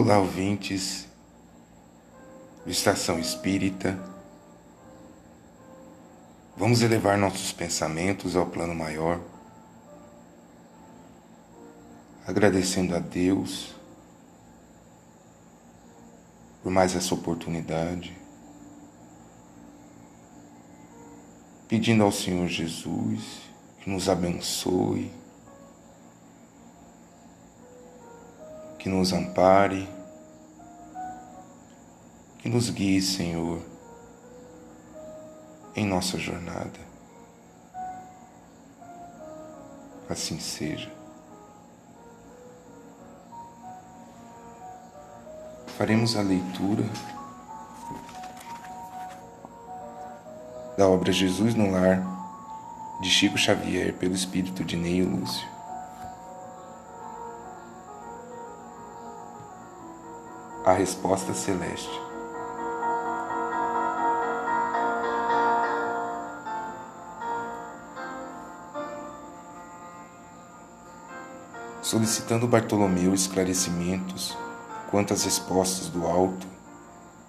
Olá, ouvintes do Estação Espírita. Vamos elevar nossos pensamentos ao plano maior, agradecendo a Deus por mais essa oportunidade, pedindo ao Senhor Jesus que nos abençoe que nos ampare, que nos guie, Senhor, em nossa jornada. Assim seja. Faremos a leitura da obra Jesus no Lar de Chico Xavier pelo espírito de Neio Lúcio. A resposta celeste. Solicitando Bartolomeu esclarecimentos quanto às respostas do alto,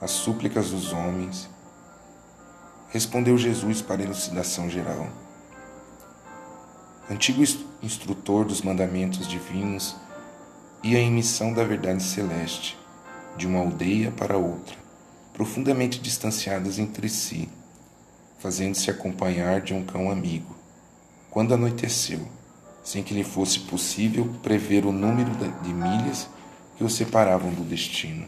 às súplicas dos homens, respondeu Jesus para elucidação geral. Antigo instrutor dos mandamentos divinos ia em missão da verdade celeste de uma aldeia para outra, profundamente distanciadas entre si, fazendo-se acompanhar de um cão amigo. Quando anoiteceu, sem que lhe fosse possível prever o número de milhas que o separavam do destino.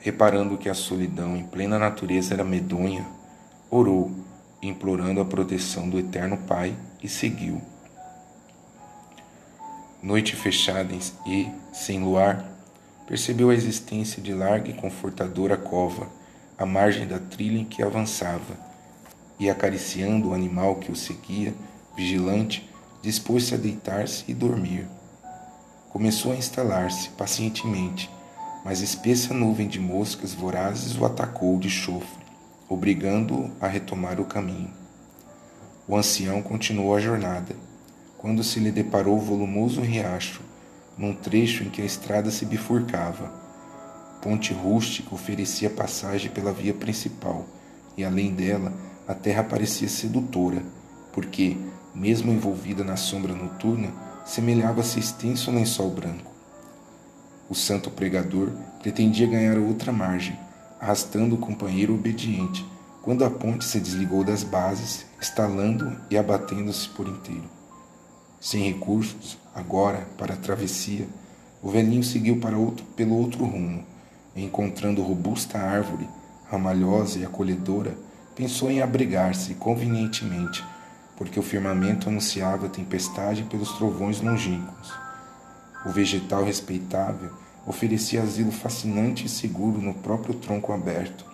Reparando que a solidão em plena natureza era medonha, orou, implorando a proteção do Eterno Pai, e seguiu. Noite fechada e, sem luar, percebeu a existência de larga e confortadora cova à margem da trilha em que avançava, e acariciando o animal que o seguia, vigilante, dispôs-se a deitar-se e dormir. Começou a instalar-se pacientemente, mas espessa nuvem de moscas vorazes o atacou de chofre, obrigando-o a retomar o caminho. O ancião continuou a jornada, quando se lhe deparou o volumoso riacho num trecho em que a estrada se bifurcava. Ponte rústica oferecia passagem pela via principal, e além dela, a terra parecia sedutora, porque, mesmo envolvida na sombra noturna, semelhava-se extenso lençol branco. O santo pregador pretendia ganhar outra margem, arrastando o companheiro obediente, quando a ponte se desligou das bases, estalando e abatendo-se por inteiro. Sem recursos, agora, para a travessia, o velhinho seguiu para outro, pelo outro rumo, encontrando robusta árvore, ramalhosa e acolhedora, pensou em abrigar-se convenientemente, porque o firmamento anunciava tempestade pelos trovões longínquos. O vegetal respeitável oferecia asilo fascinante e seguro no próprio tronco aberto.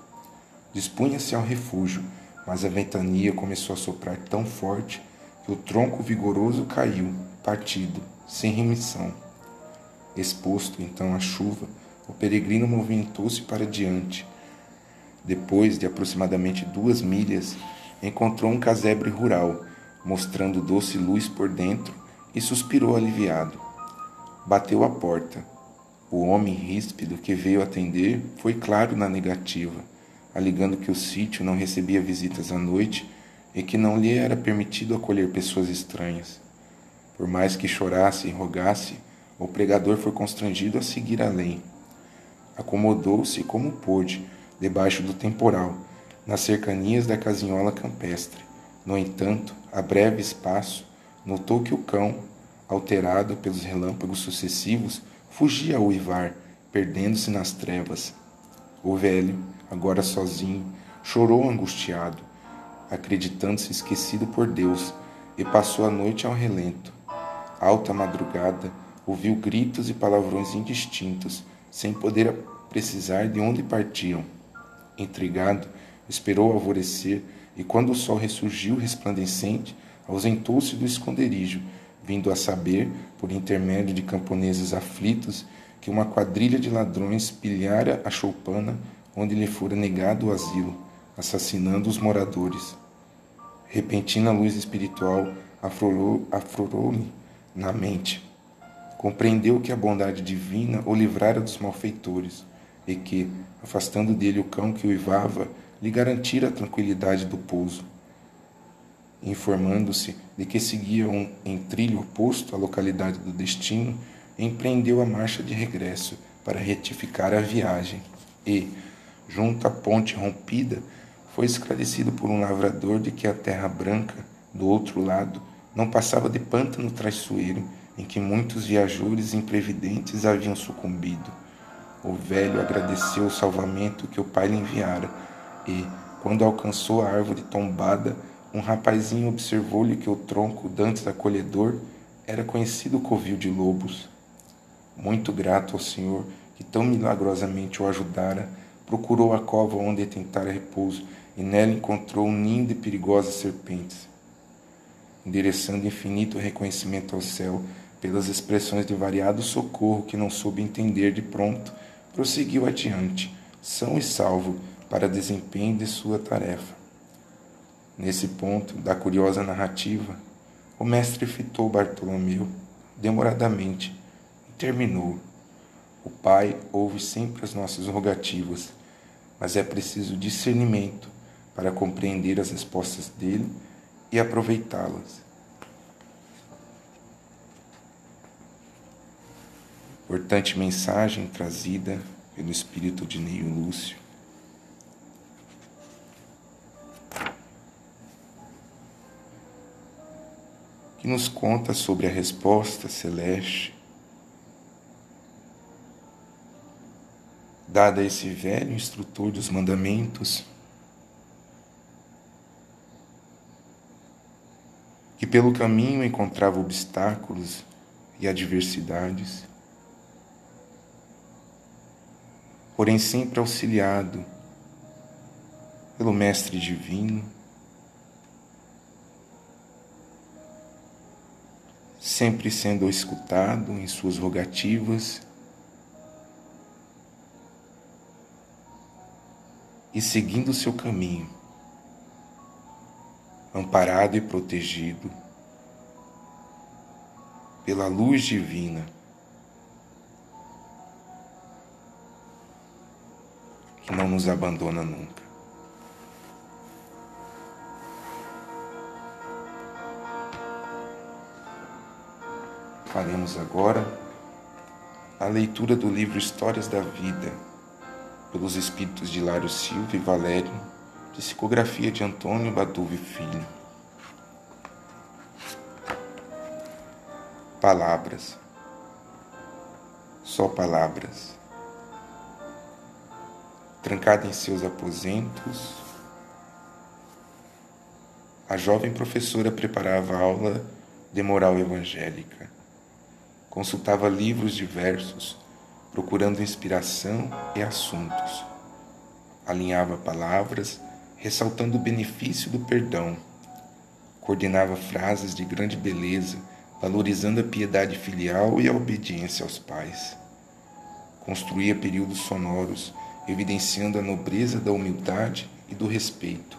Dispunha-se ao refúgio, mas a ventania começou a soprar tão forte o tronco vigoroso caiu, partido, sem remissão. Exposto então à chuva, o peregrino movimentou-se para diante. Depois de aproximadamente duas milhas, encontrou um casebre rural, mostrando doce luz por dentro, e suspirou aliviado. Bateu à porta. O homem ríspido que veio atender foi claro na negativa, alegando que o sítio não recebia visitas à noite e que não lhe era permitido acolher pessoas estranhas. Por mais que chorasse e rogasse, o pregador foi constrangido a seguir além. Acomodou-se como pôde, debaixo do temporal, nas cercanias da casinhola campestre. No entanto, a breve espaço, notou que o cão, alterado pelos relâmpagos sucessivos, fugia a uivar, perdendo-se nas trevas. O velho, agora sozinho, chorou angustiado acreditando-se esquecido por Deus, e passou a noite ao relento. Alta madrugada, ouviu gritos e palavrões indistintos, sem poder precisar de onde partiam. Intrigado, esperou alvorecer e, quando o sol ressurgiu resplandecente, ausentou-se do esconderijo, vindo a saber, por intermédio de camponeses aflitos, que uma quadrilha de ladrões pilhara a choupana onde lhe fora negado o asilo assassinando os moradores. Repentina luz espiritual aflorou-lhe na mente. Compreendeu que a bondade divina o livrara dos malfeitores e que, afastando dele o cão que uivava, lhe garantira a tranquilidade do pouso. Informando-se de que seguia um, em trilho oposto à localidade do destino, empreendeu a marcha de regresso para retificar a viagem e, junto à ponte rompida, foi esclarecido por um lavrador de que a terra branca, do outro lado, não passava de pântano traiçoeiro em que muitos viajores imprevidentes haviam sucumbido. O velho agradeceu o salvamento que o pai lhe enviara e, quando alcançou a árvore tombada, um rapazinho observou-lhe que o tronco dantes acolhedor era conhecido covil de lobos. Muito grato ao Senhor que tão milagrosamente o ajudara, procurou a cova onde tentara repouso e nela encontrou um ninho de perigosas serpentes. Endereçando infinito reconhecimento ao céu, pelas expressões de variado socorro que não soube entender de pronto, prosseguiu adiante, são e salvo, para desempenho de sua tarefa. Nesse ponto da curiosa narrativa, o mestre fitou Bartolomeu demoradamente e terminou. O Pai ouve sempre as nossas rogativas, mas é preciso discernimento para compreender as respostas dele e aproveitá-las. Importante mensagem trazida pelo espírito de Neio Lúcio. Que nos conta sobre a resposta celeste dada a esse velho instrutor dos mandamentos, que pelo caminho encontrava obstáculos e adversidades, porém sempre auxiliado pelo Mestre Divino, sempre sendo escutado em suas rogativas e seguindo seu caminho, amparado e protegido pela luz divina que não nos abandona nunca. Faremos agora a leitura do livro Histórias da Vida, pelos espíritos de Lário Silva e Valério, psicografia de Antônio Baduve Filho. Palavras. Só palavras trancada em seus aposentos, a jovem professora preparava a aula de moral evangélica. Consultava livros diversos, procurando inspiração e assuntos. Alinhava palavras, ressaltando o benefício do perdão. Coordenava frases de grande beleza, valorizando a piedade filial e a obediência aos pais. Construía períodos sonoros, evidenciando a nobreza da humildade e do respeito.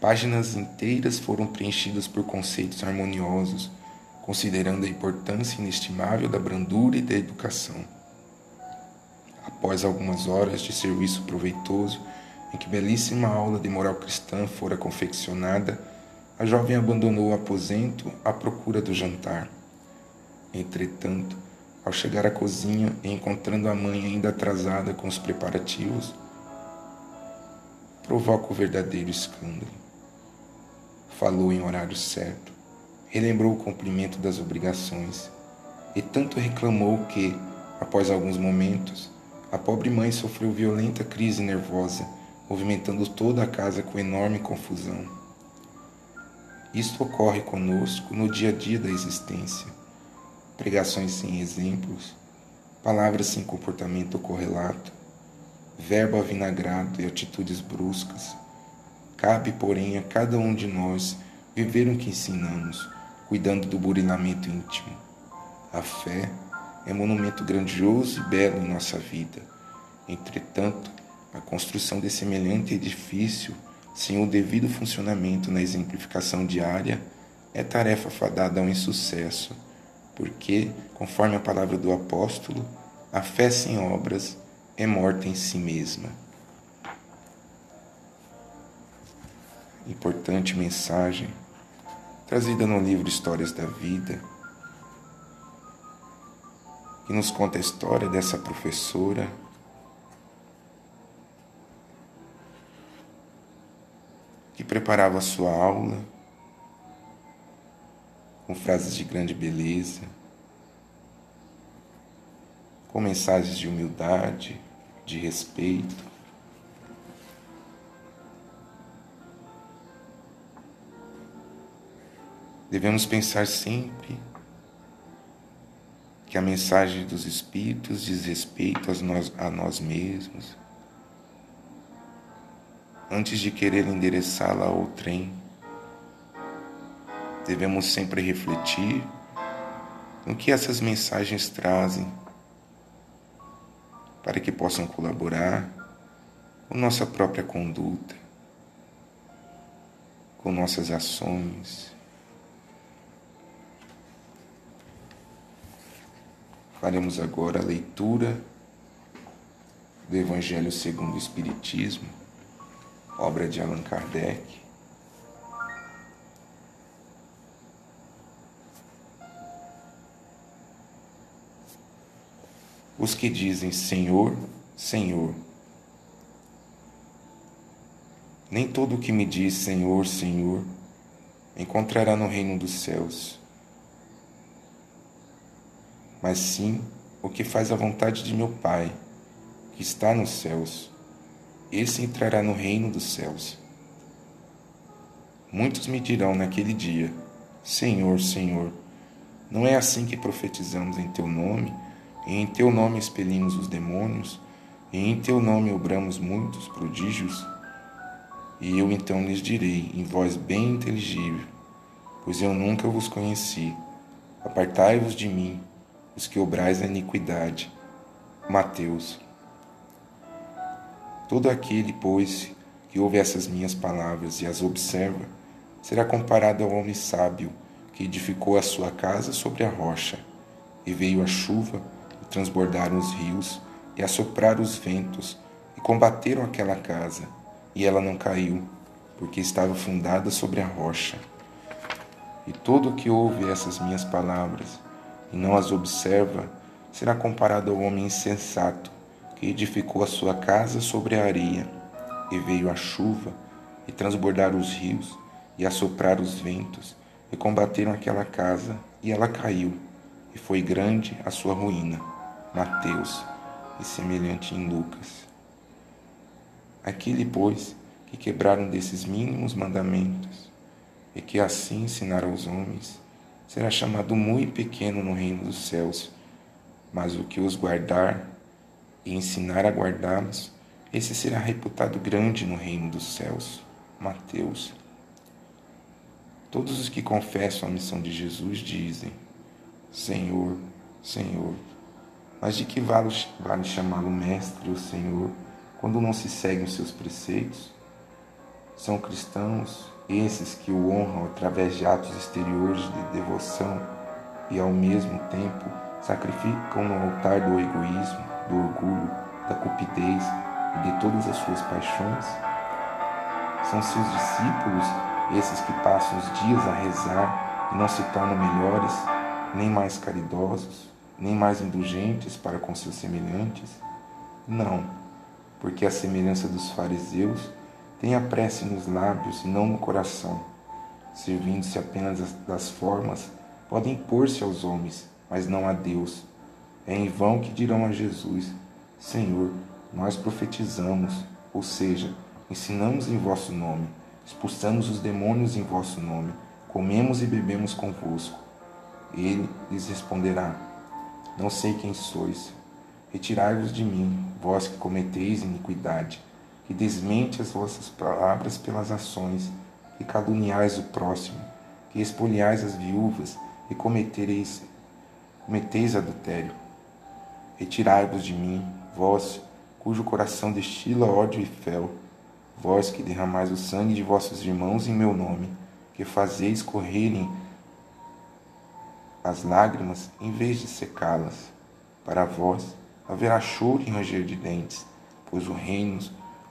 Páginas inteiras foram preenchidas por conceitos harmoniosos, considerando a importância inestimável da brandura e da educação. Após algumas horas de serviço proveitoso, em que belíssima aula de moral cristã fora confeccionada, a jovem abandonou o aposento à procura do jantar. Entretanto, ao chegar à cozinha e encontrando a mãe ainda atrasada com os preparativos, provoca o verdadeiro escândalo. Falou em horário certo, relembrou o cumprimento das obrigações e tanto reclamou que, após alguns momentos, a pobre mãe sofreu violenta crise nervosa, movimentando toda a casa com enorme confusão. Isto ocorre conosco no dia a dia da existência pregações sem exemplos, palavras sem comportamento correlato, verbo avinagrado e atitudes bruscas. Cabe, porém, a cada um de nós viver o que ensinamos, cuidando do burilamento íntimo. A fé é monumento grandioso e belo em nossa vida. Entretanto, a construção de semelhante edifício, sem o devido funcionamento na exemplificação diária, é tarefa fadada ao insucesso porque, conforme a palavra do apóstolo, a fé sem obras é morta em si mesma. Importante mensagem trazida no livro Histórias da Vida, que nos conta a história dessa professora que preparava sua aula com frases de grande beleza, com mensagens de humildade, de respeito. Devemos pensar sempre que a mensagem dos Espíritos diz respeito a nós, a nós mesmos, antes de querer endereçá-la ao trem devemos sempre refletir no que essas mensagens trazem para que possam colaborar com nossa própria conduta, com nossas ações. Faremos agora a leitura do Evangelho segundo o Espiritismo, obra de Allan Kardec. os que dizem Senhor, Senhor. Nem todo o que me diz Senhor, Senhor encontrará no reino dos céus, mas sim o que faz a vontade de meu Pai, que está nos céus. Esse entrará no reino dos céus. Muitos me dirão naquele dia: Senhor, Senhor, não é assim que profetizamos em teu nome? e em teu nome expelimos os demônios, e em teu nome obramos muitos prodígios. E eu então lhes direi, em voz bem inteligível, pois eu nunca vos conheci. Apartai-vos de mim, os que obrais a iniquidade. Mateus. Todo aquele, pois, que ouve essas minhas palavras e as observa, será comparado ao homem sábio que edificou a sua casa sobre a rocha, e veio a chuva, transbordaram os rios e assopraram os ventos e combateram aquela casa, e ela não caiu, porque estava fundada sobre a rocha. E todo que ouve essas minhas palavras e não as observa será comparado ao homem insensato que edificou a sua casa sobre a areia, e veio a chuva, e transbordaram os rios, e assopraram os ventos, e combateram aquela casa, e ela caiu, e foi grande a sua ruína. Mateus e semelhante em Lucas. Aquele, pois, que quebraram desses mínimos mandamentos e que assim ensinar aos homens, será chamado muito pequeno no reino dos céus, mas o que os guardar e ensinar a guardá-los, esse será reputado grande no reino dos céus. Mateus. Todos os que confessam a missão de Jesus dizem: Senhor, Senhor mas de que vale, vale chamá-lo mestre ou senhor quando não se seguem os seus preceitos? São cristãos esses que o honram através de atos exteriores de devoção e ao mesmo tempo sacrificam no altar do egoísmo, do orgulho, da cupidez e de todas as suas paixões? São seus discípulos esses que passam os dias a rezar e não se tornam melhores, nem mais caridosos, nem mais indulgentes para com seus semelhantes? Não, porque a semelhança dos fariseus tem a prece nos lábios e não no coração. Servindo-se apenas das formas, podem impor-se aos homens, mas não a Deus. É em vão que dirão a Jesus: Senhor, nós profetizamos, ou seja, ensinamos em vosso nome, expulsamos os demônios em vosso nome, comemos e bebemos convosco. Ele lhes responderá: não sei quem sois. Retirai-vos de mim, vós que cometeis iniquidade, que desmente as vossas palavras pelas ações, que caluniais o próximo, que espoliais as viúvas e cometereis, cometeis adultério. Retirai-vos de mim, vós, cujo coração destila ódio e fel, vós que derramais o sangue de vossos irmãos em meu nome, que fazeis correrem as lágrimas em vez de secá-las. Para vós haverá choro e ranger de dentes, pois o reino,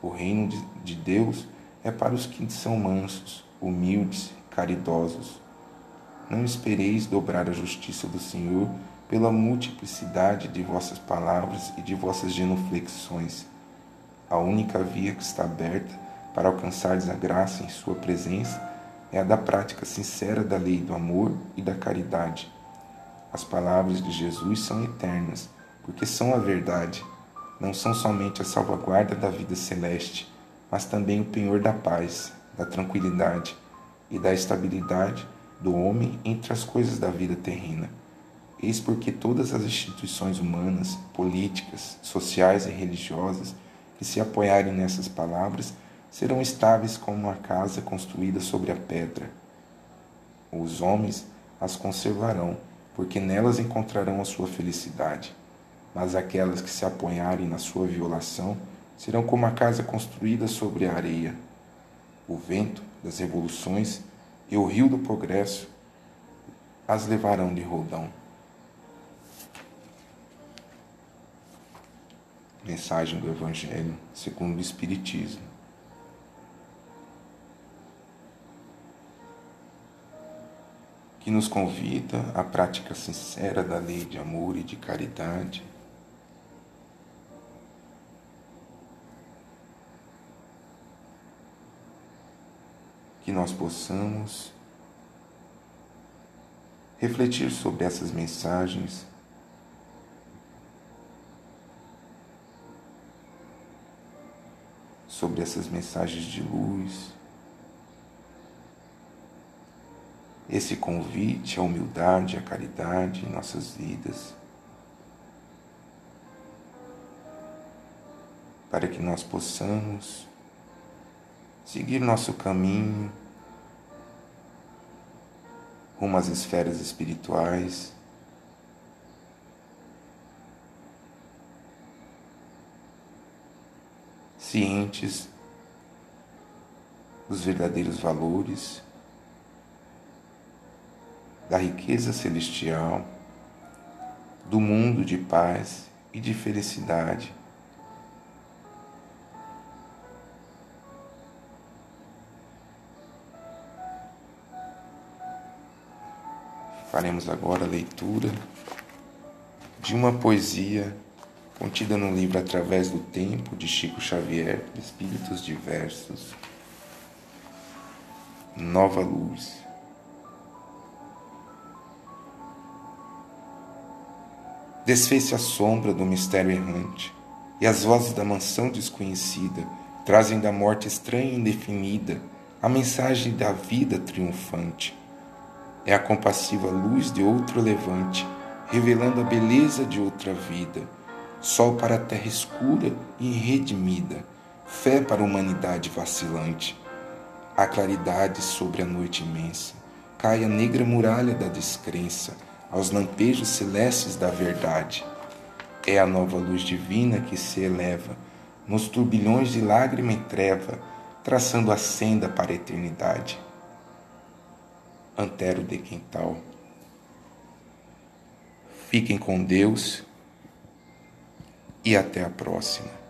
o reino de Deus é para os que são mansos, humildes, caridosos. Não espereis dobrar a justiça do Senhor pela multiplicidade de vossas palavras e de vossas genuflexões. A única via que está aberta para alcançardes a graça em Sua presença é a da prática sincera da lei do amor e da caridade. As palavras de Jesus são eternas, porque são a verdade. Não são somente a salvaguarda da vida celeste, mas também o penhor da paz, da tranquilidade e da estabilidade do homem entre as coisas da vida terrena. Eis porque todas as instituições humanas, políticas, sociais e religiosas que se apoiarem nessas palavras serão estáveis como uma casa construída sobre a pedra. Os homens as conservarão, porque nelas encontrarão a sua felicidade. Mas aquelas que se apoiarem na sua violação serão como a casa construída sobre a areia. O vento das revoluções e o rio do progresso as levarão de roldão. Mensagem do Evangelho segundo o Espiritismo. Que nos convida à prática sincera da lei de amor e de caridade. Que nós possamos refletir sobre essas mensagens sobre essas mensagens de luz, esse convite à humildade, à caridade em nossas vidas, para que nós possamos seguir nosso caminho rumo às esferas espirituais cientes dos verdadeiros valores, da riqueza celestial, do mundo de paz e de felicidade. Faremos agora a leitura de uma poesia contida no livro Através do Tempo, de Chico Xavier, Espíritos Diversos. Nova Luz. Desfez-se a sombra do mistério errante, e as vozes da mansão desconhecida trazem da morte estranha e indefinida a mensagem da vida triunfante. É a compassiva luz de outro levante, revelando a beleza de outra vida sol para a terra escura e redimida, fé para a humanidade vacilante. A claridade sobre a noite imensa, cai a negra muralha da descrença, aos lampejos celestes da verdade. É a nova luz divina que se eleva, nos turbilhões de lágrima e treva, traçando a senda para a eternidade. Antero de Quintal. Fiquem com Deus e até a próxima.